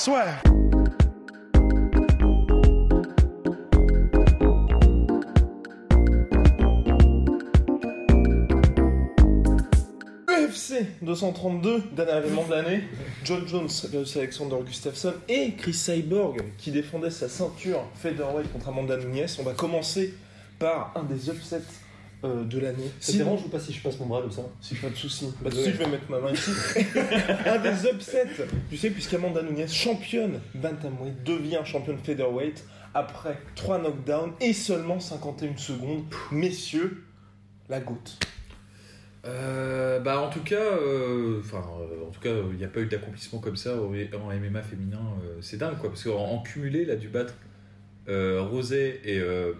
soit. UFC 232, dernier événement de l'année. John Jones Alexander Gustafsson et Chris Cyborg qui défendait sa ceinture featherweight contre Amanda Nunes. On va commencer par un des upsets euh, de l'année. Ça dérange ou pas si je passe mon bras comme ça Si, pas de soucis. Pas de soucis, je vais mettre ma main ici. un des upsets, tu sais, puisqu'Amanda Nunes, championne bantamweight, devient championne featherweight après 3 knockdowns et seulement 51 secondes. Messieurs, la goutte. Euh, bah en tout cas, euh, enfin euh, en tout cas, il n'y a pas eu d'accomplissement comme ça en MMA féminin. euh, c'est dingue quoi, parce qu'en en cumulé, il a dû battre euh, Rosé et, euh,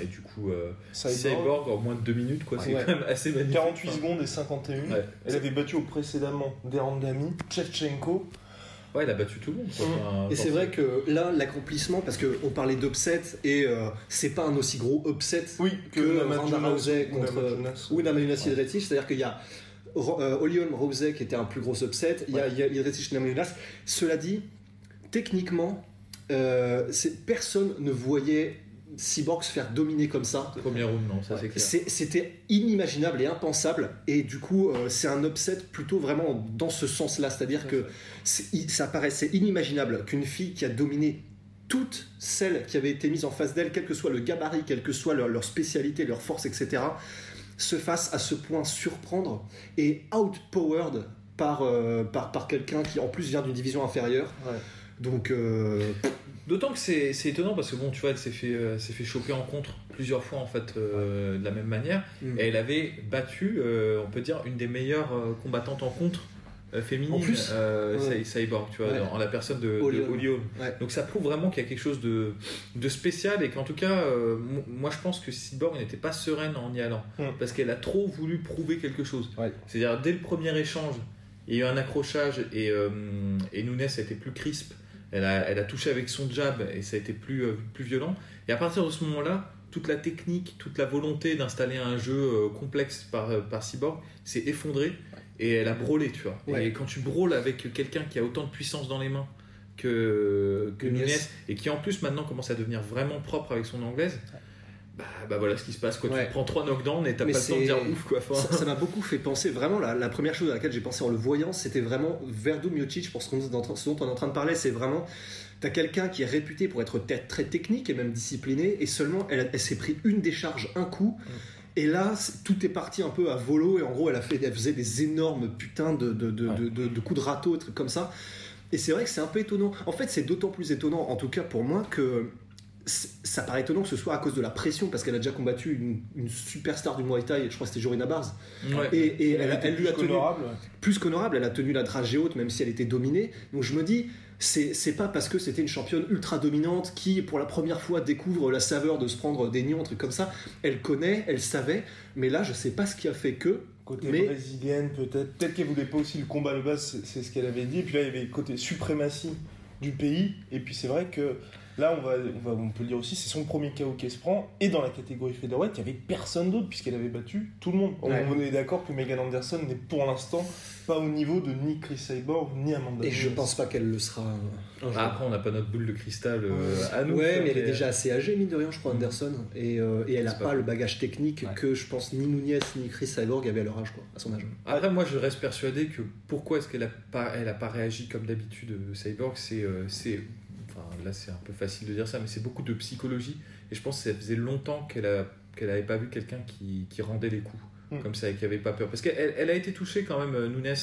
et du coup euh, Cyborg. Cyborg en moins de 2 minutes quoi. C'est Ouais. quand même assez magnifique. 48 secondes et 51. Ouais. Elle avait battu au précédemment Derandami, Chevchenko. Ouais, il a battu tout le monde. quoi. Enfin, Et c'est vrai que là, l'accomplissement, parce qu'on parlait d'upset et euh, c'est pas un aussi gros upset Oui, que Ronda Rousey ou contre ou Namajunas Jedrzejczyk, c'est-à-dire qu'il y a euh, Olion Rousey qui était un plus gros upset, il y a, il y a. Cela dit, techniquement, euh, personne ne voyait Cyborg se faire dominer comme ça. Premier round, non, ça. C'est- C'était inimaginable et impensable, et du coup, euh, c'est un upset plutôt vraiment dans ce sens-là, c'est-à-dire que ça paraissait inimaginable qu'une fille qui a dominé toutes celles qui avaient été mises en face d'elle, quel que soit le gabarit, quelle que soit leur, leur spécialité, leur force, etc., se fasse à ce point surprendre et outpowered par, euh, par, par quelqu'un qui en plus vient d'une division inférieure. Ouais. Donc, euh, D'autant que c'est c'est étonnant parce que bon, tu vois, elle s'est fait, euh, elle s'est fait choper en contre plusieurs fois en fait euh, de la même manière. Mm. Et elle avait battu, euh, on peut dire, une des meilleures combattantes en contre féminine, En plus Ouais. Cy- Cyborg, tu vois, Ouais. en la personne de. Ouais. Donc ça prouve vraiment qu'il y a quelque chose de, de spécial et qu'en tout cas, mo- moi je pense que Cyborg n'était pas sereine en y allant Mm. parce qu'elle a trop voulu prouver quelque chose. C'est-à-dire dès le premier échange, il y a eu un accrochage et, et Nunes a été plus crisp. Elle a, elle a touché avec son jab et ça a été plus, euh, plus violent. Et à partir de ce moment-là, toute la technique, toute la volonté d'installer un jeu euh, complexe par, euh, par Cyborg s'est effondrée et elle a brûlé, tu vois. Ouais. Et quand tu brûles avec quelqu'un qui a autant de puissance dans les mains que, que Nunes. Nunes et qui en plus maintenant commence à devenir vraiment propre avec son anglaise, bah, bah voilà ce qui se passe. Quoi. Ouais. Tu prends trois knockdowns et t'as pas le temps de dire ouf quoi. Enfin, Ça m'a beaucoup fait penser, vraiment, la, la première chose à laquelle j'ai pensé en le voyant, c'était vraiment Verdum Miocic, pour ce, qu'on ce dont on est en train de parler, c'est vraiment, t'as quelqu'un qui est réputé pour être très, technique et même discipliné, et seulement, elle, elle s'est pris une décharge, un coup, et là, tout est parti un peu à volo, et en gros, elle, a fait, elle faisait des énormes putains de, de, de, de- de- de coups de râteau, trucs comme ça. Et c'est vrai que c'est un peu étonnant. En fait, c'est d'autant plus étonnant, en tout cas pour moi, que ça paraît étonnant que ce soit à cause de la pression, parce qu'elle a déjà combattu une, une superstar du Muay Thai, je crois que c'était Jorina Bars, ouais. et, et elle, a- était elle lui a plus tenu qu'honorable. plus qu'honorable, elle a tenu la dragée haute même si elle était dominée. Donc je me dis, c'est pas parce que c'était une championne ultra dominante qui pour la première fois découvre la saveur de se prendre des nions, un truc comme ça. Elle connaît, elle savait, mais là je sais pas ce qui a fait que. Côté Mais- brésilienne, peut-être. Peut-être qu'elle voulait pas aussi le combat de base, c'est- c'est ce qu'elle avait dit. Et puis là, il y avait le côté suprématie du pays. Et puis c'est vrai que là, on, va, on, va, on peut le dire aussi, c'est son premier KO qu'elle se prend. Et dans la catégorie featherweight, il y avait personne d'autre puisqu'elle avait battu tout le monde. On- Ouais. On est d'accord que Megan Anderson n'est pour l'instant pas au niveau de ni Chris Cyborg ni Amanda Et je pense pas qu'elle le sera un jour. Ah, après, on n'a pas notre boule de cristal euh, à nous. ouais, mais elle est déjà assez âgée, mine de rien, je crois, Mm. Anderson. Et, euh, et elle a C'est pas, pas le bagage technique Ouais. que je pense ni Nunez ni Chris Cyborg avaient à leur âge, quoi, à son âge. Après, moi, je reste persuadé que pourquoi est-ce qu'elle a pas, elle a pas réagi comme d'habitude, euh, Cyborg, c'est, euh, c'est, enfin, là, c'est un peu facile de dire ça, mais c'est beaucoup de psychologie. Et je pense que ça faisait longtemps qu'elle a, qu'elle avait pas vu quelqu'un qui, qui rendait les coups Mm. comme ça et qui avait pas peur. Parce qu'elle elle, a été touchée quand même, euh, Nunes,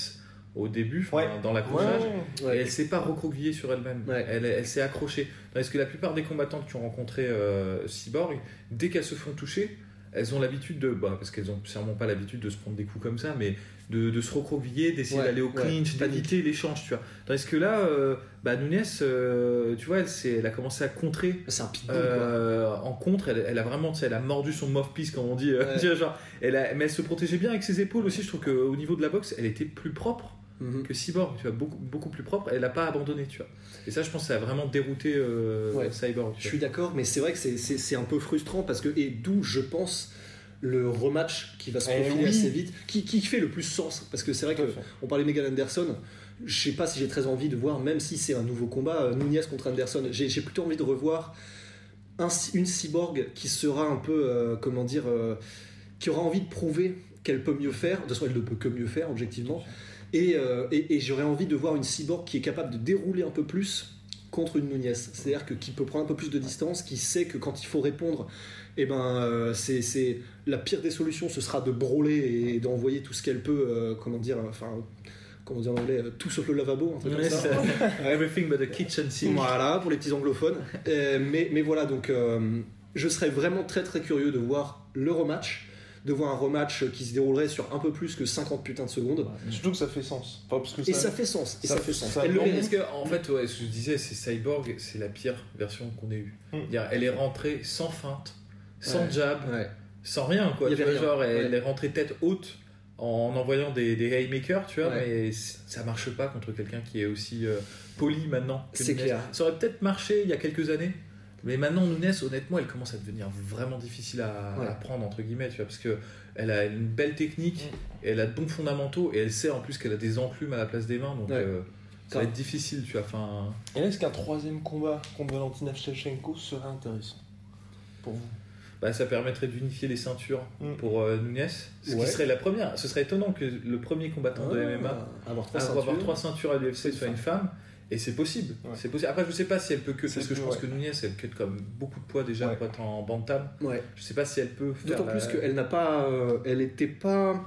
au début, Ouais. dans l'accrochage. Ouais. Et elle s'est pas recroquevillée sur elle-même. Ouais. Elle, elle s'est accrochée. Parce que la plupart des combattantes qui ont rencontré euh, Cyborg, dès qu'elles se font toucher, elles ont l'habitude de, bah, parce qu'elles ont sûrement pas l'habitude de se prendre des coups comme ça, mais de, de se recroqueviller, d'essayer Ouais, d'aller au ouais, clinch, d'éviter l'échange, tu vois. Tandis que là, euh, bah, Nunes, euh, tu vois, elle, elle a commencé à contrer. C'est un pitbull, euh, en contre, elle, elle a vraiment, tu sais, elle a mordu son mouthpiece, comme on dit. euh, Ouais. genre, elle a- mais elle se protégeait bien avec ses épaules aussi. Je trouve qu'au niveau de la boxe, elle était plus propre Mhm. que Cyborg, tu vois, beaucoup, beaucoup plus propre. Elle n'a pas abandonné, tu vois. Et ça, je pense, ça a vraiment dérouté Ouais. Cyborg. Je suis d'accord, mais c'est vrai que c'est un peu frustrant parce que, et d'où je pense le rematch qui va se Eh profiler oui. assez vite, qui, qui fait le plus sens. Parce que c'est vrai que on parlait de Megan Anderson, je sais pas si j'ai très envie de voir, même si c'est un nouveau combat, euh, Nunez contre Anderson, j'ai j'ai plutôt envie de revoir un- une cyborg qui sera un peu, euh, comment dire, euh, qui aura envie de prouver qu'elle peut mieux faire. De toute façon, elle ne peut que mieux faire, objectivement. Et, euh, et, et j'aurais envie de voir une cyborg qui est capable de dérouler un peu plus contre une Nunez. C'est-à-dire que qui peut prendre un peu plus de distance, qui sait que quand il faut répondre, eh ben, euh, c'est, la pire des solutions, ce sera de brawler et d'envoyer tout ce qu'elle peut, euh, comment dire, enfin, comment dire en anglais, euh, tout sauf le lavabo, un truc comme Ouais, ça. Everything but the kitchen sink. Voilà, pour les petits anglophones. Euh, mais, mais voilà, donc euh, je serais vraiment très très curieux de voir le rematch, de voir un rematch qui se déroulerait sur un peu plus que 50 putains de secondes. Surtout que ça fait sens. Enfin, parce que Et ça fait sens. Et ça, ça- fait sens. ça- Elle le. Parce que, en fait, ouais, ce que je disais, c'est Cyborg, c'est la pire version qu'on ait eue. Mm. C'est-à-dire, Elle est rentrée sans feinte, sans Ouais. jab, Ouais. sans rien, quoi. Il y Tu avait vois, rien. genre, elle Ouais. est rentrée tête haute en envoyant des, des haymakers, tu vois, Ouais. mais ça marche pas contre quelqu'un qui est aussi euh, poli maintenant. que C'est clair. Ça aurait peut-être marché il y a quelques années. Mais maintenant, Nunes, honnêtement, elle commence à devenir vraiment difficile à, Ouais. à prendre, entre guillemets, tu vois, parce que elle a une belle technique, elle a de bons fondamentaux, et elle sait en plus qu'elle a des enclumes à la place des mains, donc Ouais. euh, ça va être difficile, tu vois. Enfin, Et là, est-ce qu'un troisième combat contre Valentina Shevchenko serait intéressant pour vous? Bah, ça permettrait d'unifier les ceintures Mm. pour euh, Nunes, ce Ouais. qui serait la première. Ce serait étonnant que le premier combattant de Ah, MMA avoir trois avoir ceintures. trois ceintures à l'UFC soit une femme. Et c'est possible. Ouais. C'est possible. Après, je sais pas si elle peut que. C'est Parce que je pense ouais. que Nunez, elle cut comme beaucoup de poids déjà pour être en bantam. Ouais. Je sais pas si elle peut. D'autant plus qu'elle n'a pas. euh, elle était pas.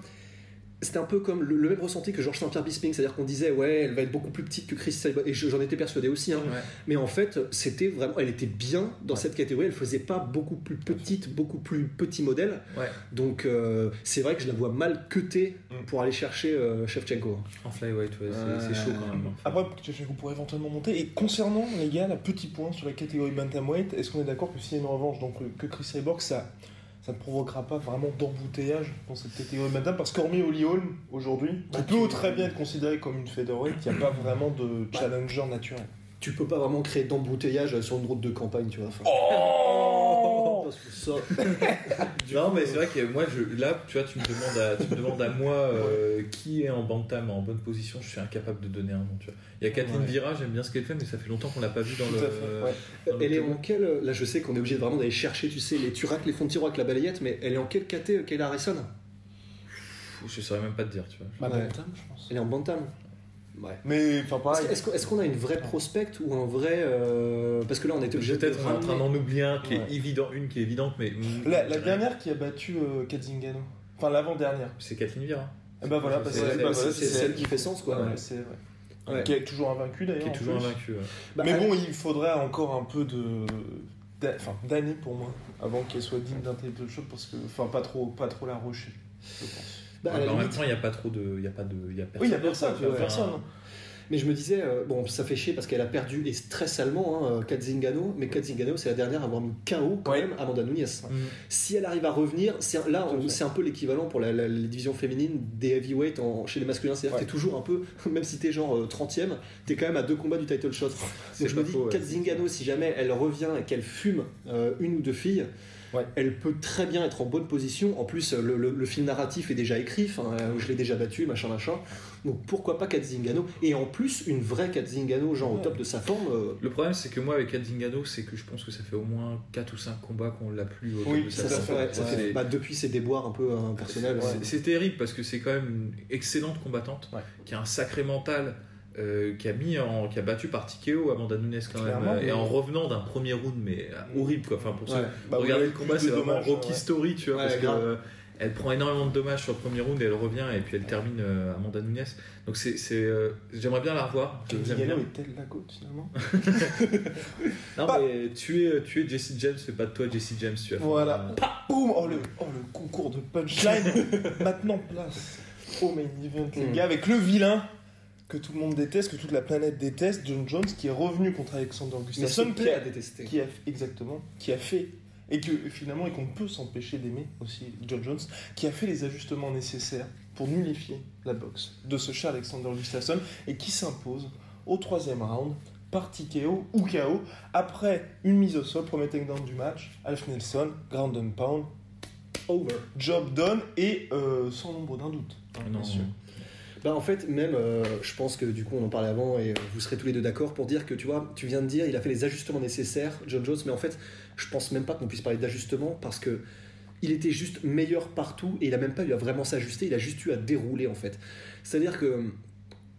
C'était un peu comme le, le même ressenti que Georges Saint-Pierre Bisping, c'est-à-dire qu'on disait ouais, elle va être beaucoup plus petite que Chris Cyborg, et je- j'en étais persuadé aussi. hein. Ouais. Mais en fait, c'était vraiment, elle était bien dans cette catégorie. Elle faisait pas beaucoup plus petite, beaucoup plus petit modèle. Ouais. Donc euh, c'est vrai que je la vois mal cutée Mm. pour aller chercher euh, Shevchenko. En flyweight, ouais, c'est c'est chaud quand même. Après, Shevchenko pourrait éventuellement monter. Et concernant, les gars, la petit point sur la catégorie Bantamweight, est-ce qu'on est d'accord que s'il y a une revanche, donc euh, que Chris Cyborg, ça, ça ne provoquera pas vraiment d'embouteillage dans cette catégorie Bantam Parce qu'hormis Holly Holm, aujourd'hui, qui peut très bien être considéré comme une featherweight, il n'y a pas vraiment de challenger naturel. Tu peux pas vraiment créer d'embouteillage sur une route de campagne, tu vois. Oh ça- Non, mais c'est vrai que moi, je, là, tu vois, tu me demandes à, tu me demandes à moi euh, qui est en bantam en bonne position, je suis incapable de donner un nom. Tu vois. Il y a Kathleen Ouais. Vira, j'aime bien ce qu'elle fait, mais ça fait longtemps qu'on l'a pas vu dans Tout le. à fait, ouais. dans le Elle est en quelle. Là, je sais qu'on est obligé vraiment d'aller chercher, tu sais, les turacs, les fonds de tiroir avec la balayette, mais elle est en quelle caté, euh, Kayla Harrison? Je saurais même pas te dire, tu vois. Bah, Ouais. Bantam, je pense. Elle est en bantam. Ouais. Mais, enfin, Est-ce pareil. est-ce qu'on est-ce qu'on a une vraie prospect ou un vrai. euh, Parce que là, on était obligé. Peut-être en train d'en oublier un qui Ouais. est évident, une qui est évidente, mais. mm, La, la dernière qui a battu euh. Enfin, l'avant-dernière. C'est Kathleen Vira. Et bah voilà, c'est bah, bah, voilà, c'est c'est celle elle. qui fait sens, quoi. Ouais, Ouais. c'est vrai. Ouais. Qui est toujours invaincu d'ailleurs. Qui est toujours invaincu. ouais. Bah, Mais elle- bon, il faudrait encore un peu de d'a- enfin, d'années pour moi avant qu'elle soit digne d'un title shot parce que enfin pas trop pas trop la rusher je pense. Bah, Ouais, la en même temps, il n'y a pas trop de. Il y a pas de. Il y a personne. Oui, il y a personne, d'autre, il y a enfin, personne. Mais je me disais, euh, bon, ça fait chier parce qu'elle a perdu et très salement hein, Kat Zingano, mais Kat Zingano, c'est la dernière à avoir mis KO quand Ouais. même Amanda Nunes. Mm. Si elle arrive à revenir, c'est là, c'est un peu l'équivalent pour la, la- les divisions féminines des heavyweight en- chez les masculins. C'est-à-dire Ouais. que t'es toujours un peu, même si t'es genre euh, 30ème, t'es quand même à deux combats du title shot. Donc je me dis, faux, ouais. Kat Zingano, si jamais elle revient et qu'elle fume euh, une ou deux filles, Ouais. elle peut très bien être en bonne position. En plus, le, le- le film narratif est déjà écrit, euh, je l'ai déjà battu, machin, machin. Donc pourquoi pas Kat Zingano? Et en plus, une vraie Kat Zingano, genre au top de sa forme. euh, Le problème, c'est que moi, avec Kat Zingano, c'est que je pense que ça fait au moins 4 ou 5 combats qu'on l'a plus au top Oui, de ça, sa ça forme. fait, ça Ouais. fait- bah, depuis ses déboires un peu euh, personnels. C'est- terrible parce que c'est quand même une excellente combattante Ouais. qui a un sacré mental. Euh, qui a mis en, qui a battu par TKO Amanda Nunes quand Clairement, même et en revenant d'un premier round mais euh, horrible quoi enfin pour ceux. Bah, regardez le combat c'est vraiment Rocky ouais. Story tu vois Ouais, parce que euh, elle prend énormément de dommages sur le premier round et elle revient et puis elle termine euh, Amanda Nunes. Donc c'est, c'est, j'aimerais bien la revoir. Je- bien. est-elle la côte finalement Non Pas- mais tu es, tu es Jesse James, fais pas de toi Jesse James. Tu faire, Voilà. Boum oh le, oh, le concours de punchline. Maintenant, place au main event, les Mm. gars, avec le vilain que tout le monde déteste, que toute la planète déteste, John Jones, qui est revenu contre Alexander Gustafsson, qui a, à détester. qui a exactement, qui a fait et que finalement et qu'on peut s'empêcher d'aimer aussi John Jones, qui a fait les ajustements nécessaires pour nullifier la boxe de ce chat Alexander Gustafsson et qui s'impose au troisième round par TKO ou KO après une mise au sol, premier takedown du match, Alf Nelson, ground and pound, Over. job done et euh, sans nombre d'un doute. hein, non. bien sûr. Bah en fait, même, euh, je pense que du coup, on en parlait avant et vous serez tous les deux d'accord pour dire que tu vois, tu viens de dire, il a fait les ajustements nécessaires, John Jones, mais en fait, je pense même pas qu'on puisse parler d'ajustement parce que il était juste meilleur partout et il a même pas eu à vraiment s'ajuster, il a juste eu à dérouler en fait. C'est-à-dire que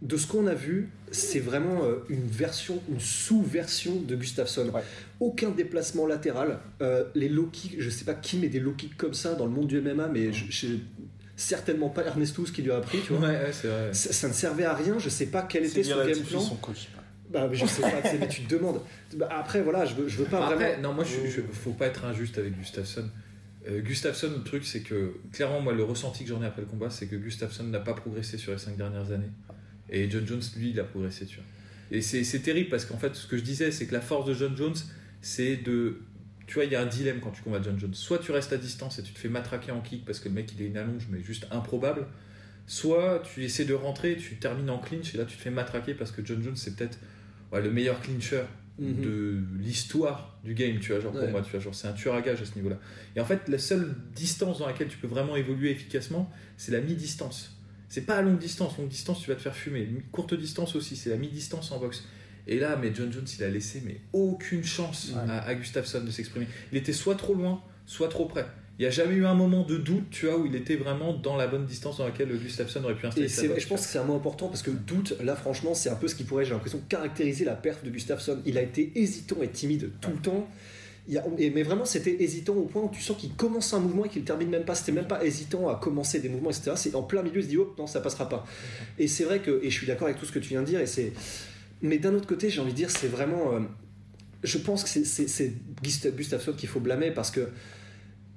de ce qu'on a vu, c'est vraiment euh, une version, une sous-version de Gustafsson. Ouais. Aucun déplacement latéral. Euh, les low kicks, je sais pas qui met des low kicks comme ça dans le monde du MMA, mais je, je- certainement pas Ernestus qui lui a appris, tu vois. Ouais, vrai. Ça, ça ne servait à rien, je sais pas quel était son game plan. son coach. Bah, mais je sais pas, mais tu te demandes. Bah, après, voilà, je veux, je veux pas Après, vraiment. non, moi, je, je- faut pas être injuste avec Gustafsson. Euh, Gustafsson, le truc, c'est que clairement, moi, le ressenti que j'en ai après le combat, c'est que Gustafsson n'a pas progressé sur les cinq dernières années. Et John Jones, lui, il a progressé, tu vois. Et c'est c'est terrible parce qu'en fait, ce que je disais, c'est que la force de John Jones, c'est de. Tu vois, il y a un dilemme quand tu combats John Jones. Soit tu restes à distance et tu te fais matraquer en kick parce que le mec, il est une allonge, mais juste improbable. Soit tu essaies de rentrer, tu termines en clinch et là, tu te fais matraquer parce que John Jones, c'est peut-être ouais, le meilleur clincher Mhm. de l'histoire du game, tu vois, genre pour moi, tu vois, genre c'est un tueur à gage à ce niveau-là. Et en fait, la seule distance dans laquelle tu peux vraiment évoluer efficacement, c'est la mi-distance. C'est pas à longue distance, longue distance tu vas te faire fumer. Courte distance aussi, c'est la mi-distance en boxe. Et là, mais John Jones, il a laissé mais aucune chance Ouais. à, à Gustafsson de s'exprimer. Il était soit trop loin, soit trop près. Il n'y a jamais eu un moment de doute, tu vois, où il était vraiment dans la bonne distance dans laquelle Gustafsson aurait pu installer Et sa je pense que c'est un mot important parce que doute, là franchement, c'est un peu ce qui pourrait, j'ai l'impression, caractériser la perte de Gustafsson. Il a été hésitant et timide tout le temps. Il a- mais vraiment, c'était hésitant au point où tu sens qu'il commence un mouvement et qu'il termine même pas. C'était même pas hésitant à commencer des mouvements, etc. C'est en plein milieu, il se dit, hop, non, ça passera pas. Et c'est vrai que, et je suis d'accord avec tout ce que tu viens de dire, et c'est. Mais d'un autre côté, j'ai envie de dire, c'est vraiment. euh, je pense que c'est- c'est c'est Gust- Gustafsson qu'il faut blâmer parce que.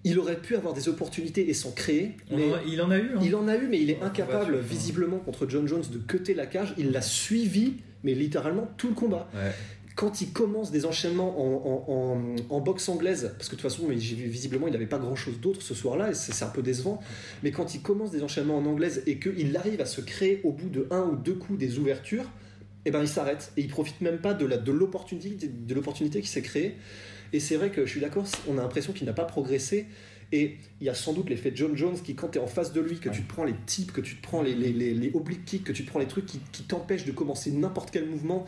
Il aurait pu avoir des opportunités et s'en créer, On mais en a- il en a eu. hein. il en a eu, mais il est incapable, tu- visiblement, contre John Jones, de cutter la cage. Il l'a suivi, mais littéralement tout le combat. Ouais. Quand il commence des enchaînements en, en- en- en boxe anglaise, parce que de toute façon, visiblement, il n'avait pas grand-chose d'autre ce soir-là, et c'est un peu décevant. Mais quand il commence des enchaînements en anglaise et qu'il arrive à se créer au bout de un ou deux coups des ouvertures, et ben il s'arrête et il profite même pas de la de l'opportunité de l'opportunité qui s'est créée. Et c'est vrai que je suis d'accord, on a l'impression qu'il n'a pas progressé. Et il y a sans doute l'effet John Jones qui, quand tu es en face de lui, que tu te prends les tips, que tu te prends les, les, les, les oblique kicks, que tu te prends les trucs qui, qui t'empêchent de commencer n'importe quel mouvement,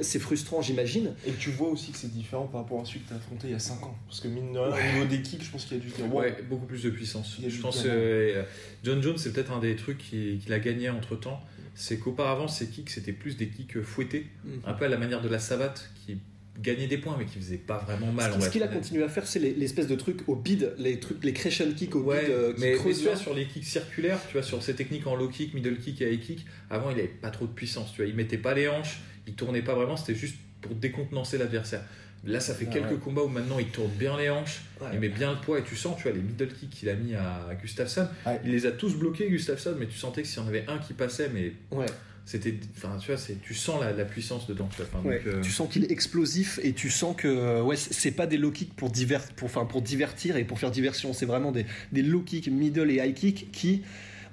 c'est frustrant, j'imagine. Et tu vois aussi que c'est différent par rapport à celui que tu as affronté il y a 5 ans. Parce que mine de rien, au niveau des kicks, je pense qu'il y a du wow. Ouais, beaucoup plus de puissance. Je pense que John Jones, c'est peut-être un des trucs qui- qu'il a gagné entre temps. C'est qu'auparavant, ses kicks, c'était plus des kicks fouettés, un peu à la manière de la savate, qui gagnait des points, mais qui faisait pas vraiment mal. Ce va qu'il a continué à faire, c'est les- l'espèce de trucs au bid, les trucs, les crescent kicks au Ouais, bid euh, qui mais, tu vois, sur les kicks circulaires, tu vois, sur ses techniques en low kick, middle kick et high kick, avant il avait pas trop de puissance, tu vois, il mettait pas les hanches, il tournait pas vraiment, c'était juste pour décontenancer l'adversaire. Là, ça fait Ah quelques ouais. combats où maintenant il tourne bien les hanches, Ouais. il met bien le poids et tu sens, tu vois, les middle kicks qu'il a mis à, Gustafsson, Ouais. il les a tous bloqués, Gustafsson, mais tu sentais que s'il y en avait un qui passait, mais Ouais. c'était, enfin, tu vois, c'est, tu sens la, la puissance dedans, tu vois. Enfin, Ouais, donc, euh, Tu sens qu'il est explosif et tu sens que ouais, c'est pas des low kicks pour, pour, enfin, pour divertir et pour faire diversion, c'est vraiment des, des low kicks, middle et high kicks qui,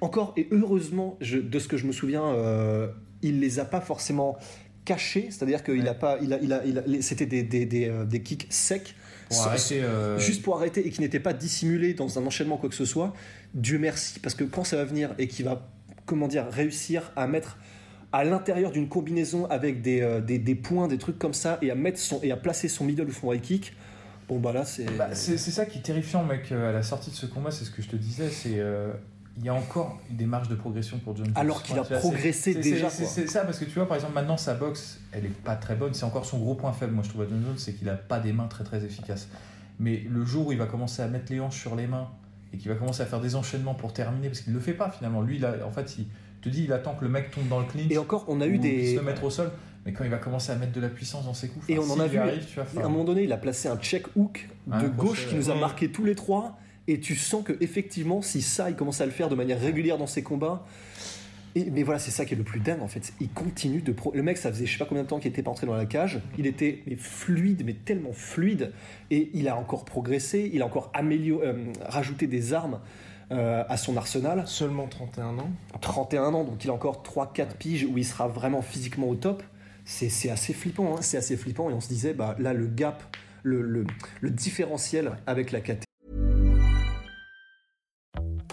encore et heureusement, je- de ce que je me souviens, euh, il les a pas forcément cachés, c'est-à-dire qu'il Ouais. a pas, il a, il a, il a- les- c'était des, des, des, euh, des kicks secs. pour sans- arrêter, euh, Juste pour arrêter et qui n'était pas dissimulé dans un enchaînement quoi que ce soit, Dieu merci, parce que quand ça va venir et qu'il va, comment dire, réussir à mettre à l'intérieur d'une combinaison avec des, euh, des, des points, des trucs comme ça, et à mettre son et à placer son middle ou son high kick, bon bah là c'est. Bah, c'est c'est ça qui est terrifiant, mec, à la sortie de ce combat, c'est ce que je te disais, c'est euh, il y a encore des marges de progression pour John Jones. Alors qu'il a progressé c'est- déjà, C'est quoi. c'est ça, parce que tu vois, par exemple, maintenant sa boxe, elle est pas très bonne, c'est encore son gros point faible, moi je trouve à John Jones, c'est qu'il a pas des mains très très efficaces. Mais le jour où il va commencer à mettre les hanches sur les mains et qui va commencer à faire des enchaînements pour terminer, parce qu'il ne le fait pas finalement. Lui, il a- en fait, il te dit, il attend que le mec tombe dans le clinch. Et encore, on a eu des. qu'il se mettre au sol. Mais quand il va commencer à mettre de la puissance dans ses coups, Et on en s'il a vu. arrive, tu vois, À un moment donné, il a placé un check hook Un de gauche qui nous a marqué tous les trois. Et tu sens que effectivement, si ça, il commence à le faire de manière régulière dans ses combats. Et, mais voilà, c'est ça qui est le plus dingue en fait. Il continue de. pro- Le mec, ça faisait je sais pas combien de temps qu'il était pas entré dans la cage. Il était mais fluide, mais tellement fluide. Et il a encore progressé. Il a encore amélioré, euh, rajouté des armes euh, à son arsenal. Seulement 31 ans. 31 ans, donc il a encore 3-4 piges où il sera vraiment physiquement au top. C'est c'est assez flippant, hein. c'est assez flippant. Et on se disait, bah, là, le gap, le, le, le différentiel avec la KT.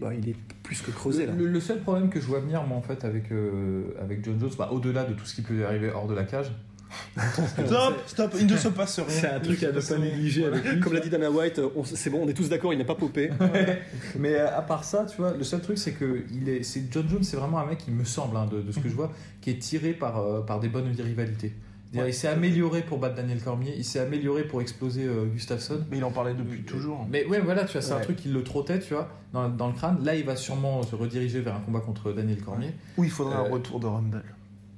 Bah, il est plus que creusé là. Le, le seul problème que je vois venir, moi, en fait, avec, euh, avec John Jones, bah, au-delà de tout ce qui peut arriver hors de la cage, Stop, stop, il ne se passe rien. c'est un truc à ne pas négliger avec lui. Comme l'a dit Dana White, c'est bon, on est tous d'accord, il n'est pas popé. Mais euh, à part ça, tu vois, le seul truc, c'est que il est, c'est John Jones, c'est vraiment un mec, il me semble, hein, de, de ce que je vois, qui est tiré par, euh, par des bonnes rivalités. Il s'est amélioré pour battre Daniel Cormier, il s'est amélioré pour exploser euh, Gustafsson. Mais il en parlait depuis toujours. Mais ouais, voilà, tu vois, c'est un truc qui le trottait, tu vois, dans, dans le crâne. Là, il va sûrement se rediriger vers un combat contre Daniel Cormier. Où il faudrait un Euh, retour de Rumble.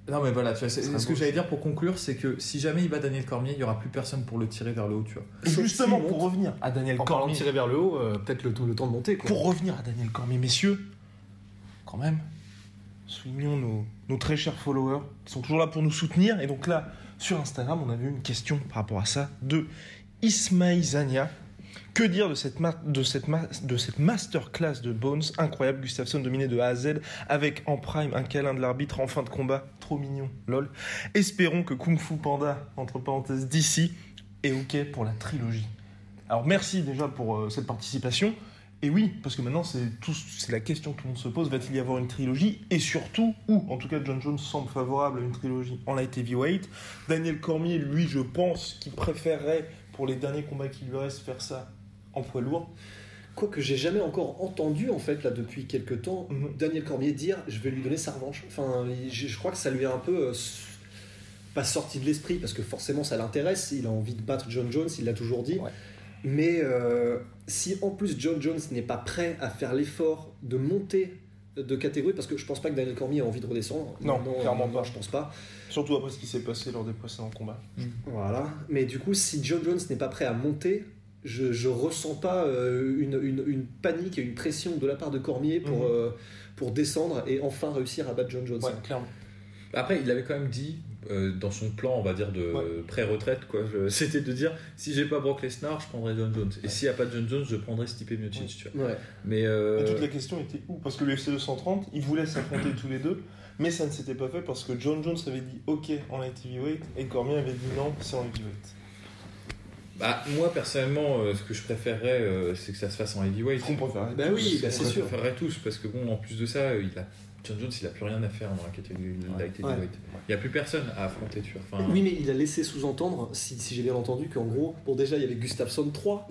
Non, mais voilà, tu vois, ce que j'allais dire pour conclure, c'est que si jamais il bat Daniel Cormier, il y aura plus personne pour le tirer vers le haut, tu vois. Et justement, pour revenir à Daniel En Cormier, tirer vers le haut, euh, peut-être le, le temps de monter. Quoi. pour revenir à Daniel Cormier, messieurs, quand même, soulignons nos, nos très chers followers qui sont toujours là pour nous soutenir. Et donc là, sur Instagram, on avait une question par rapport à ça de Ismail Zania. Que dire de cette, de, cette de masterclass de Bones Incroyable, Gustafsson dominé de A à Z, avec en prime un câlin de l'arbitre en fin de combat. Trop mignon, lol. Espérons que Kung Fu Panda, entre parenthèses, d'ici, est OK pour la trilogie. Alors merci déjà pour euh, cette participation. Et oui, parce que maintenant c'est tout- c'est la question que tout le monde se pose, va-t-il y avoir une trilogie Et surtout, où En tout cas, John Jones semble favorable à une trilogie en light heavyweight. Daniel Cormier, lui, je pense qu'il préférerait, pour les derniers combats qui lui restent, faire ça en poids lourd. Quoique j'ai jamais encore entendu, en fait, là, depuis quelques temps, Mhm. Daniel Cormier dire je vais lui donner sa revanche. Enfin, je, je crois que ça lui a un peu. euh, pas sorti de l'esprit, parce que forcément ça l'intéresse. Il a envie de battre John Jones, il l'a toujours dit. Ouais. Mais euh, si en plus John Jones n'est pas prêt à faire l'effort de monter de catégorie, parce que je pense pas que Daniel Cormier a envie de redescendre. Non, clairement non, pas. Je pense pas. Surtout après ce qui s'est passé lors des précédents combats. Voilà. Mais du coup, si John Jones n'est pas prêt à monter, je, je ressens pas euh, une, une- une panique et une pression de la part de Cormier pour, Mhm. euh, pour descendre et enfin réussir à battre John Jones. Ouais, clairement. Après, il avait quand même dit euh, dans son plan, on va dire, de Ouais. pré-retraite, quoi, c'était de dire si j'ai pas Brock Lesnar, je prendrai John Jones. Et s'il n'y a pas John Jones, je prendrai Stipe Miocic, Ouais. tu vois. Ouais. Mais euh, toute la question était où? Parce que l'UFC 230, ils voulaient s'affronter tous les deux, mais ça ne s'était pas fait parce que John Jones avait dit OK en light heavyweight et Cormier avait dit non, c'est en heavyweight. bah, moi, personnellement, euh, ce que je préférerais, euh, c'est que ça se fasse en heavyweight. Qu'on préférait. Bah oui, bah On c'est sûr. préférerait tous, parce que bon, en plus de ça, euh, il a... John Jones, il a plus rien à faire dans la catégorie light Ouais. heavyweight. Il n'y a plus personne à affronter, tu vois. Enfin, Oui, mais il a laissé sous-entendre, si, si j'ai bien entendu, qu'en gros, bon, déjà il y avait Gustafsson 3,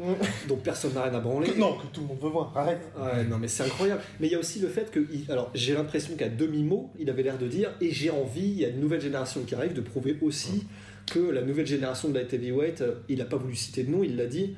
donc personne n'a rien à branler. Que- non, que tout le monde veut voir, arrête. Ouais, non, mais c'est incroyable. Mais il y a aussi le fait que, il- alors, j'ai l'impression qu'à demi-mot, il avait l'air de dire, et j'ai envie, il y a une nouvelle génération qui arrive, de prouver aussi que la nouvelle génération de light heavyweight, euh, il n'a pas voulu citer de nom, il l'a dit,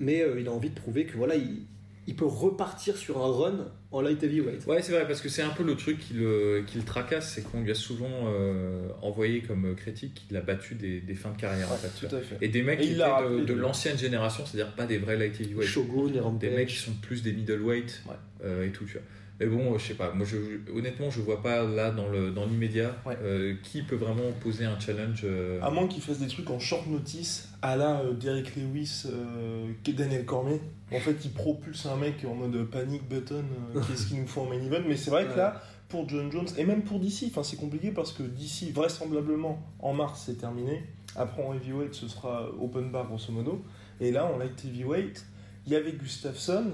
mais euh, il a envie de prouver que voilà, il, il peut repartir sur un run en light heavyweight. Ouais, c'est vrai, parce que c'est un peu le truc qui le, qui le tracasse, c'est qu'on lui a souvent euh, envoyé comme critique qu'il a battu des, des fins de carrière, en fait. Et des mecs Et qui il étaient l'a de, l'ancienne génération, c'est-à-dire pas des vrais light heavyweight. Shogun Des mecs qui sont plus des middleweight Ouais. euh, et tout, tu vois. Mais bon, je sais pas, moi je, honnêtement, je vois pas là dans le dans l'immédiat Ouais. euh, qui peut vraiment poser un challenge. euh, À moins qu'il fasse des trucs en short notice, à la euh, Derek Lewis, euh, Daniel Cormier. En fait, il propulse un mec en mode panic button, euh, qu'est-ce qu'il nous faut en main event. Mais c'est vrai que là, pour John Jones, et même pour DC, enfin, c'est compliqué parce que DC, vraisemblablement, en mars, c'est terminé. Après, en heavyweight, ce sera open bar, grosso modo. Et là, en light heavyweight, il y avait Gustafsson.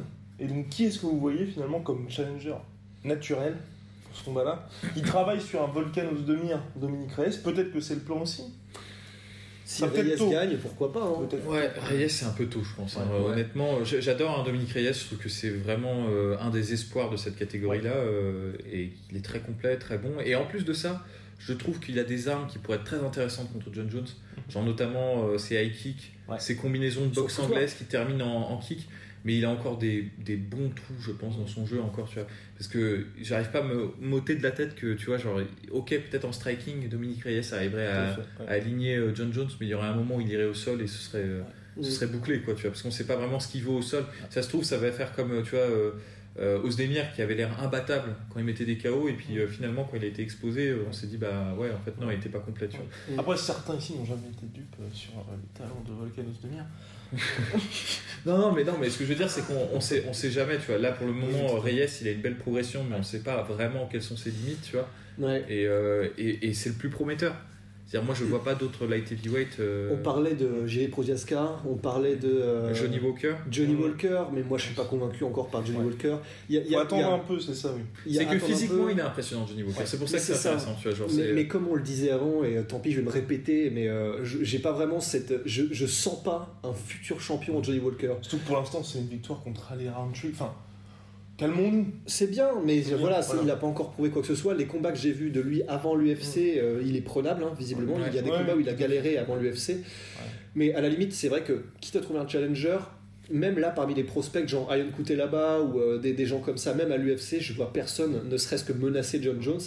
Et donc, qui est-ce que vous voyez finalement comme challenger naturel pour ce combat-là Il travaille sur un Volcan Ozdemir, Dominique Reyes. Peut-être que c'est le plan aussi. Si Ça Reyes tôt. gagne, pourquoi pas hein. Ouais, Reyes c'est un peu tôt, je pense. hein. Ouais, ouais. Honnêtement, j'adore hein, Dominique Reyes. Je trouve que c'est vraiment euh, un des espoirs de cette catégorie-là euh, et il est très complet, très bon. Et en plus de ça, je trouve qu'il a des armes qui pourraient être très intéressantes contre John Jones. Genre notamment euh, ses high kicks, Ouais. ses combinaisons de boxe anglaise qui terminent en, en kick. Mais il a encore des, des bons trous, je pense, dans son jeu encore, tu vois. Parce que j'arrive pas à me m'ôter de la tête que, tu vois, genre, ok, peut-être en striking, Dominique Reyes arriverait à, ouais. aligner euh, John Jones, mais il y aurait un moment où il irait au sol et ce serait, euh, ce serait bouclé, quoi, tu vois, parce qu'on sait pas vraiment ce qu'il vaut au sol. Ça se trouve, ça va faire comme, euh, tu vois, euh, euh, Ozdemir qui avait l'air imbattable quand il mettait des KO, et puis euh, finalement, quand il a été exposé, euh, on s'est dit, bah ouais, en fait, non, il était pas complet, tu vois. Après, certains ici n'ont jamais été dupes sur les talents de Volcan Ozdemir. Non, non, mais non, mais ce que je veux dire, c'est qu'on on sait, on sait jamais, tu vois. Là, pour le moment, Reyes, il a une belle progression, mais on sait pas vraiment quelles sont ses limites, tu vois. Ouais. Et, euh, et, et c'est le plus prometteur. C'est-à-dire, moi, je vois pas d'autres light heavyweight. euh, On parlait de Jerry Prochaska, on parlait de euh, Johnny Walker. Johnny Walker, mais moi je suis pas convaincu encore par Johnny Ouais. Walker. Il y a, il y Faut a- attendre il y a- un peu, c'est ça, oui. il y a C'est que physiquement, peu. il est impressionnant, Johnny Walker. Ouais. C'est pour ça Mais que c'est intéressant, tu vois. Genre, Mais, mais comme on le disait avant, et euh, tant pis, je vais me répéter, mais euh, je- j'ai pas vraiment cette. Je, je sens pas un futur champion Johnny Walker. Surtout que pour l'instant, c'est une victoire contre Ali Roundtree. Enfin, calmons-nous. C'est bien, mais C'est bien, voilà, il a pas encore prouvé quoi que ce soit. Les combats que j'ai vus de lui avant l'UFC, euh, il est prenable, hein, visiblement. Ouais. il y a des Ouais, combats où il a galéré avant l'UFC. Mais à la limite, c'est vrai que quitte à trouver un challenger, même là parmi les prospects, genre Ion là-bas ou euh, des, des gens comme ça, même à l'UFC, je vois personne ne serait-ce que menacer John Jones.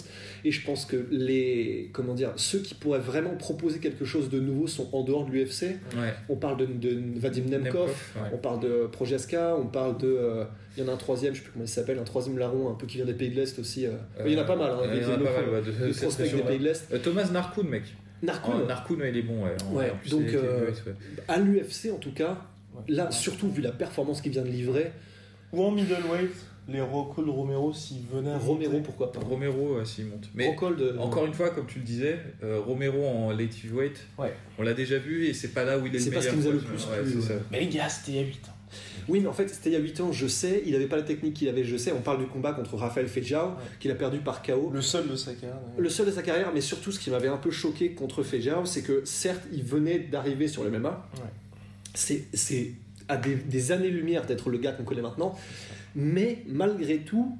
Et je pense que les, comment dire, ceux qui pourraient vraiment proposer quelque chose de nouveau sont en dehors de l'UFC. Ouais. On parle de, de Vadim Nemkov, Nemkov, ouais. on parle de Projaska, on parle de. euh, Il y en a un troisième, je sais plus comment il s'appelle, un troisième larron, un peu qui vient des pays de l'Est aussi. euh. il y en a pas mal, hein, Euh, des, il y en a pas mal, ouais, de- prospects des pays de l'Est. Thomas Narkoun, mec. Narkoun, Oh, Narkoun, il est bon, ouais. En- Ouais, en plus, donc, est- euh, ouais. à l'UFC en tout cas, Ouais. là, surtout vu la performance qu'il vient de livrer, Ou en middleweight, les Rocco de Romero, s'ils venaient à Romero, monter. pourquoi pas Romero, ouais, s'il monte. Mais Rockhold, encore une fois, comme tu le disais, euh, Romero en Ouais. on l'a déjà vu et c'est pas là où il est, C'est le pas ce meilleur. qui nous a le plus ouais, plu, c'est. Mais les gars, c'était il y a 8 ans. Oui, mais en fait, c'était il y a 8 ans, je sais, il avait pas la technique qu'il avait, je sais. On parle du combat contre Rafael Fejao, qu'il a perdu par KO. Le seul de sa carrière. Le seul de sa carrière, mais surtout ce qui m'avait un peu choqué contre Fejao, c'est que certes, il venait d'arriver sur le MMA. Ouais. C'est, c'est à des, des années-lumière d'être le gars qu'on connaît maintenant. Mais malgré tout,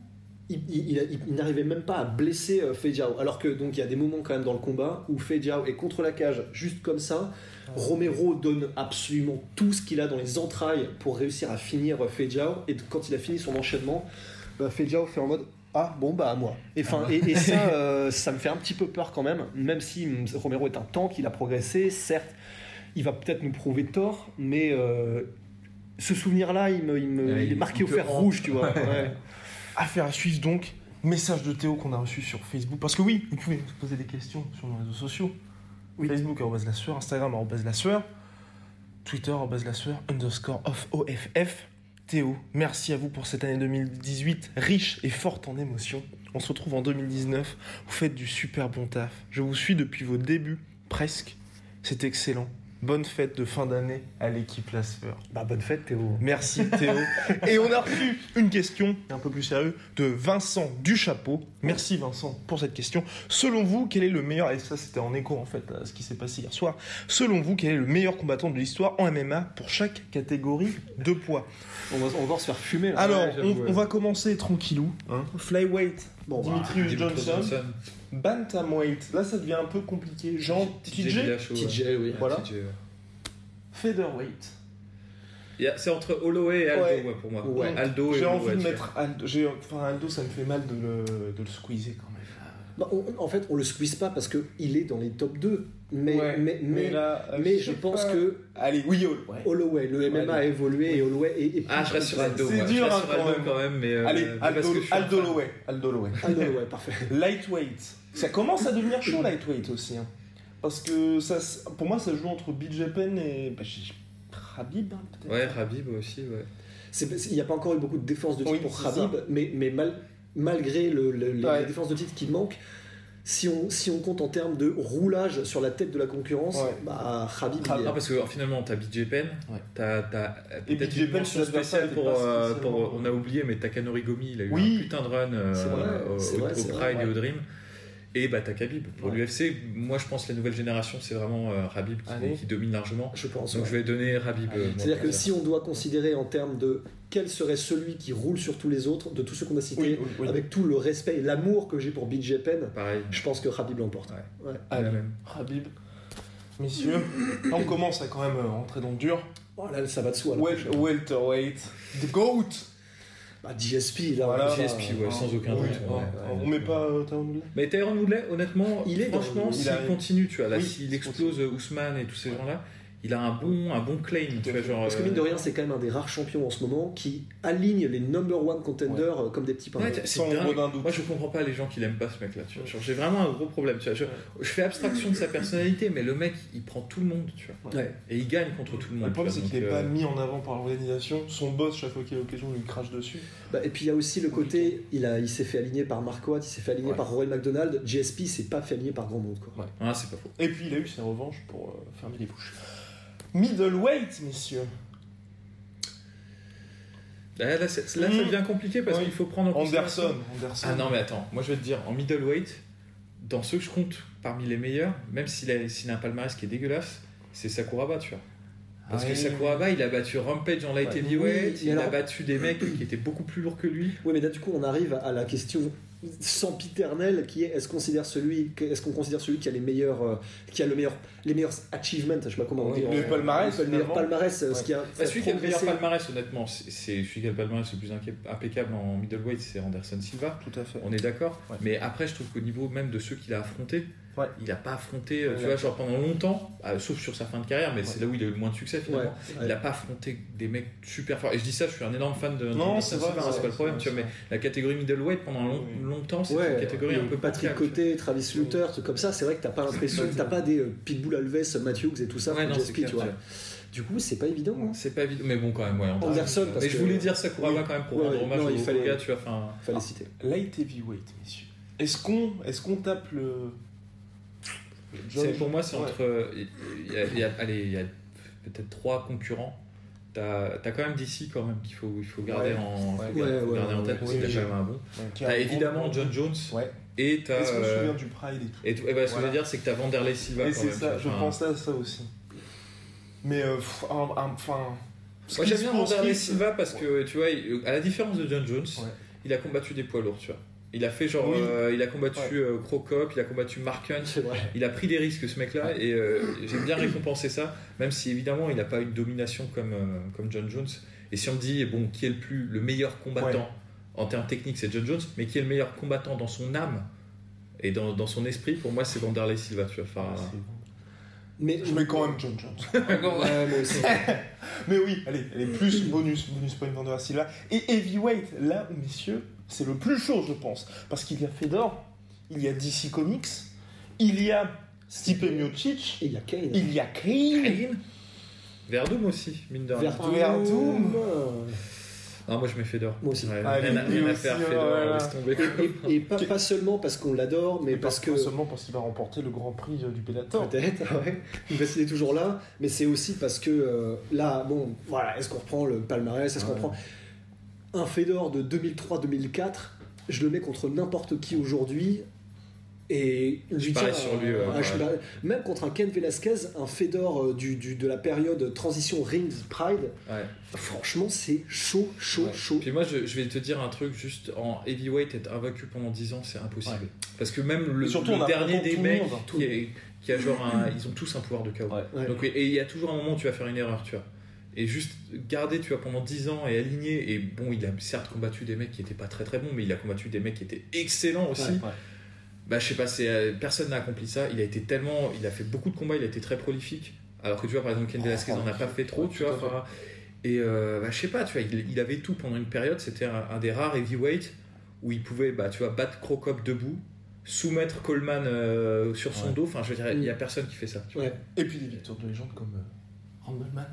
il, il- il- il- il n'arrivait même pas à blesser euh, Fejao. Alors que donc il y a des moments quand même dans le combat où Fejao est contre la cage, juste comme ça. Romero donne absolument tout ce qu'il a dans les entrailles pour réussir à finir euh, Fejao. Et quand il a fini son enchaînement, bah, Fejao fait en mode ah bon bah à moi. Et, enfin, et, et ça, euh, ça me fait un petit peu peur quand même. Même si mm, Romero est un tank, il a progressé, certes, il va peut-être nous prouver tort, mais euh, ce souvenir-là, il, me, il, me- Ouais, il est marqué il au fer rouge, tu vois. Ouais. Affaire à suivre donc. Message de Théo qu'on a reçu sur Facebook. Parce que oui, vous pouvez nous poser des questions sur nos réseaux sociaux. Oui. Facebook, la sueur, Instagram, la sueur, Twitter, la sueur, underscore off OFF. Théo, merci à vous pour cette année 2018, riche et forte en émotions. On se retrouve en 2019. Vous faites du super bon taf. Je vous suis depuis vos débuts, presque. C'est excellent. Bonne fête de fin d'année à l'équipe La Sueur. Bah, bonne fête, Théo. Merci Théo. Et on a reçu une question, un peu plus sérieux, de Vincent Duchapeau. Merci Vincent pour cette question. Selon vous, quel est le meilleur, et ça c'était en écho en fait à ce qui s'est passé hier soir, selon vous, quel est le meilleur combattant de l'histoire en MMA pour chaque catégorie de poids? On va, on va se faire fumer. Là. Alors, ouais, on, ouais. on va commencer tranquilou. hein. Flyweight, Bon, bah, Johnson. Bantamweight, là ça devient un peu compliqué. Jean TJ. TJ, oui. Voilà. TJ, ouais. Featherweight. C'est entre Holloway et Aldo Ouais. ouais, pour moi. Ouais. Aldo et J'ai Holloway, envie de mettre Aldo. Enfin, Aldo, ça me fait mal de le, de le squeezer quand même. Bah, on- en fait, on le squeeze pas parce qu'il est dans les top 2. Mais, Ouais, mais, mais, là, euh, mais je pense pas. que Allez, oui, ouais. Holloway, le MMA a évolué et Holloway est, est Ah, je reste sur Aldo. C'est dur, hein, quand même. quand même, mais. euh, Allez, mais Aldo, parce que je suis un Aldo. Holloway. Aldo Holloway. Aldo Holloway, parfait. Lightweight. Ça commence à devenir chaud, lightweight aussi. hein. Parce que ça, pour moi, ça joue entre BJ Penn et. Bah, Khabib, hein, peut-être. Ouais, Rabib aussi, ouais. Il n'y a pas encore eu beaucoup de défenses de titre Oui, pour Khabib, mais, mais mal- malgré le, le- les, Ouais. les défenses de titre qui manquent, si on, si on compte en termes de roulage sur la tête de la concurrence, Ouais. bah, Khabib, Ah, est- parce que euh, finalement, t'as BJ Penn, Ouais. t'as t'as Et peut-être une Penn, mention spéciale pour, euh, pour- on a oublié, mais Takanori Gomi, il a eu Oui. un putain de run euh, vrai, au, Pride ouais. et au Dream. Et bah t'as Khabib. Pour Ouais. l'UFC, moi je pense que la nouvelle génération, c'est vraiment euh, Khabib Allez. qui, qui domine largement. je pense. Donc ouais. je vais donner Khabib. euh, C'est-à-dire que si on doit considérer en termes de quel serait celui qui roule sur tous les autres, de tous ceux qu'on a cités, Oui, oui, oui. avec tout le respect et l'amour que j'ai pour BJ Penn, Pareil. je pense que Khabib l'emporte. Ouais. Habib. Messieurs, là on commence à quand même euh, rentrer dans le dur. Oh, là, ça va de soi. welterweight, the GOAT. Bah, GSP, là, Voilà. GSP, ouais, sans aucun doute. ouais. ouais. On met pas euh, Tyron Woodley? Mais Tyron Woodley, honnêtement, Il est franchement, il s'il continue, tu vois, là, Oui, s'il il explose euh, Ousmane et tous ces gens-là, il a un bon, un bon claim, tu vois, genre. Parce que euh, mine de rien, c'est quand même un des rares champions en ce moment qui aligne les number one contenders euh, comme des petits pains. Ouais, c'est Sans. Moi, je comprends pas les gens qui l'aiment pas, ce mec-là. Tu vois. Genre, j'ai vraiment un gros problème. Tu vois. Je, je fais abstraction de sa personnalité, mais le mec, il prend tout le monde, tu vois. Ouais. Et il gagne contre tout le monde. Le problème, c'est qu'il n'est pas euh, mis en avant par l'organisation. Son boss, chaque fois qu'il a l'occasion, lui crache dessus. Bah, et puis il y a aussi le côté, il, a, il s'est fait aligner par Mark Watt, il s'est fait aligner Ouais. par Roy McDonald, GSP s'est pas fait aligner par grand monde. Quoi. Ah, c'est pas faux. Et puis il a eu ses revanches pour euh, fermer les bouches. Middleweight, messieurs. Là, là, c'est- là, ça Mm. devient compliqué parce Oui. qu'il faut prendre en considération- Anderson. Anderson. Ah non, mais attends, moi je vais te dire, en middleweight, dans ceux que je compte parmi les meilleurs, même s'il a, s'il a un palmarès qui est dégueulasse, c'est Sakuraba, tu vois. Parce Ah que oui. Sakuraba, il a battu Rampage en light Ouais. heavyweight, Oui, il a alors- battu des mecs qui étaient beaucoup plus lourds que lui. Oui, mais là du coup on arrive à la question sempiternelle qui est est-ce qu'on considère celui est-ce qu'on considère celui qui a les meilleurs euh, qui a le meilleur les meilleurs achievements je sais pas comment on Oui, dit le en- palmarès, le meilleur palmarès Ouais. ce qui a Bah, celui qui a le meilleur palmarès, honnêtement, c'est celui qui a le palmarès le plus impeccable en middleweight, c'est Anderson Silva. Tout à fait. On est d'accord. Ouais. Mais après, je trouve qu'au niveau même de ceux qu'il a affrontés, Ouais. il n'a pas affronté, euh, Ouais, tu vois, genre pendant longtemps, euh, sauf sur sa fin de carrière, mais c'est là où il a eu le moins de succès finalement. ouais. Il n'a pas affronté des mecs super forts. Et je dis ça, je suis un énorme fan de Non, c'est hein, pas le problème, tu vois, mais la catégorie middleweight pendant long- Oui. longtemps, c'est Ouais, une catégorie un peu Patrick vois. Côté, Travis Luther, trucs comme ça, c'est vrai que t'as pas l'impression, t'as pas des euh, Pitbull Alves, Matthews et tout ça, tu vois. Du coup, c'est pas évident. hein. C'est pas évident, mais bon, quand même, ouais. Anderson, parce mais je que- voulais dire Sakuraba Oui. quand même pour Ouais, rendre ouais, hommage non, au, il fallait- gars, tu vois. Enfin, Fallait citer. Light heavyweight, messieurs. Est-ce qu'on est qu'on tape le. George- pour moi, c'est Ouais. entre. Il y a, il y a- allez, il y a peut-être trois concurrents. T'as as quand même DC quand même qu'il faut, il faut garder, Ouais. en, Ouais. garder- en tête parce a oui. quand même un bon. T'as évidemment John Jones et t'as. Est-ce se euh, souvient du Pride et tout et tout- et bah, ce que je veux dire, c'est que t'as Vanderlei Silva Et c'est ça, je pensais à ça aussi. Mais, euh, enfin. Moi j'aime bien Vanderlei Silva parce que tu vois, à la différence de John Jones, il a combattu des poids lourds, tu vois. Il a fait genre, Oui. euh, il a combattu Ouais. euh, Crocop, il a combattu Mark Hunt, il a pris des risques ce mec-là et euh, j'aime bien récompenser ça, même si évidemment il n'a pas une domination comme, euh, comme John Jones. Et si on me dit, bon, qui est le plus le meilleur combattant Ouais. en termes techniques, c'est John Jones, mais qui est le meilleur combattant dans son âme et dans, dans son esprit, pour moi c'est Vanderlei Silva, tu vois. Enfin, Ah. Mais Je mets quand même John Jones. Ouais, moi aussi. Mais oui, allez, allez, plus bonus, bonus point Vander Silva. Et heavyweight, là, messieurs, c'est le plus chaud, je pense. Parce qu'il y a Fedor, il y a DC Comics, il y a Stipe Miocic, Et il y a Kane. il y a Kane. Verdum aussi, mine de rien. Verdum. Verdum. Ah, moi je mets Fedor. Moi aussi. Ouais, Allez, rien à- rien à lui faire, aussi, Fedor, voilà. laisse tomber. Et, et pas, pas seulement parce qu'on l'adore, mais parce que. pas seulement parce qu'il va remporter le Grand Prix euh, du Bellator. Peut-être, ouais. Parce qu'il est toujours là, mais c'est aussi parce que euh, là, bon, voilà, est-ce qu'on reprend le palmarès Est-ce qu'on reprend un Fedor de 2003-2004 Je le mets contre n'importe qui aujourd'hui. Et Je tiens, sur lui, ouais, ah, ouais. même contre un Ken Velasquez, un Fedor euh, du, du- de la période transition Rings Pride, Ouais. franchement, c'est chaud, chaud, Ouais. chaud. Puis moi, je, je vais te dire un truc, juste en heavyweight, être invaincu pendant 10 ans, c'est impossible. Ouais. Parce que même le, Surtout, dernier des mecs monde. qui, est- qui a genre un. Ils ont tous un pouvoir de chaos. Ouais. Ouais. Donc, et il y a toujours un moment où tu vas faire une erreur, tu vois. Et juste garder, tu vois, pendant 10 ans et aligner. Et bon, il a certes combattu des mecs qui étaient pas très très bons, mais il a combattu des mecs qui étaient excellents aussi. Ouais. Bah, je sais pas, c'est, euh, personne n'a accompli ça. Il a été tellement. Il a fait beaucoup de combats, il a été très prolifique. Alors que tu vois, par exemple, Ken Oh, Velasquez n'en a pas fait trop, tu vois. enfin, Et euh, bah, je sais pas, tu vois, il, il avait tout pendant une période. C'était un, un des rares heavyweight où il pouvait, bah, tu vois, battre Crocop debout, soumettre Coleman euh, sur son Ouais. dos. Enfin, je veux dire, il y a personne qui fait ça. tu vois. Ouais. Et puis des victoires de légende comme euh, Randleman.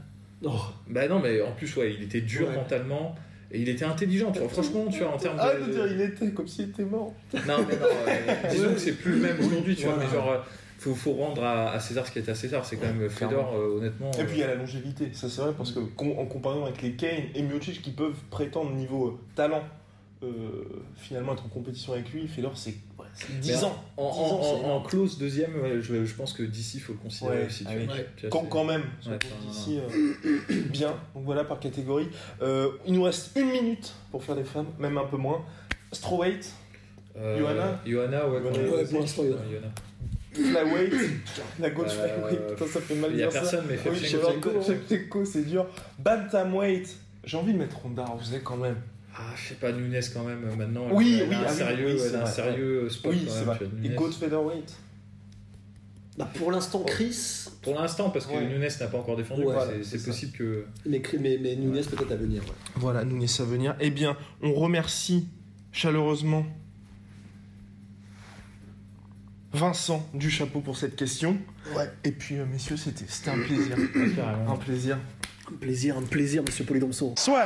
Oh, Bah non, mais en plus, ouais, il était dur Ouais. mentalement. Et il était intelligent, tu vois. franchement, tu vois, en termes Ah, de. de dire il était comme s'il était mort. Non, mais non, euh, disons que c'est plus le même aujourd'hui, tu vois, mais genre, euh, faut, faut rendre à, à César ce qui est à César, c'est quand même Fedor, euh, honnêtement. Et puis il y a la longévité, ça c'est vrai, parce que con- en comparaison avec les Kane et Miocic qui peuvent prétendre niveau talent euh, finalement être en compétition avec lui, Fedor c'est ouais, c'est 10 Mais ans. En, 10 en, ans, en, en énorme. close deuxième, ouais, je, je pense que d'ici, il faut le considérer Ouais, aussi. Tu ah vois. Quand, quand même, d'ici euh, bien. Donc voilà par catégorie. Euh, il nous reste une minute pour faire les femmes, même un peu moins. Strawweight, Euh, Johanna Johanna, ouais, pour l'instant, Johanna. Johanna. flyweight, la gauche Euh, flyweight. Putain, ça fait mal Il y a dire ça. personne, mais Shevchenko, c'est dur. Bantamweight, j'ai envie de mettre Ronda Rousey quand même. Ah, je sais pas, Nunes quand même, euh, maintenant. Oui, elle oui, a un ah oui, sérieux, oui, c'est elle a un vrai, sérieux spot Oui, quand c'est même, vrai. Et Nunes. Goat Featherweight. Bah, pour l'instant, Chris, Pour l'instant, parce que Ouais. Nunes n'a pas encore défendu, Ouais, c'est- possible que. mais, mais, mais Nunez peut-être à venir. ouais. Voilà, Nunes à venir. Eh bien, on remercie chaleureusement Vincent du chapeau pour cette question. Ouais. Et puis, euh, messieurs, c'était un plaisir. un plaisir. Un plaisir, un plaisir, monsieur Polydomso. Soit.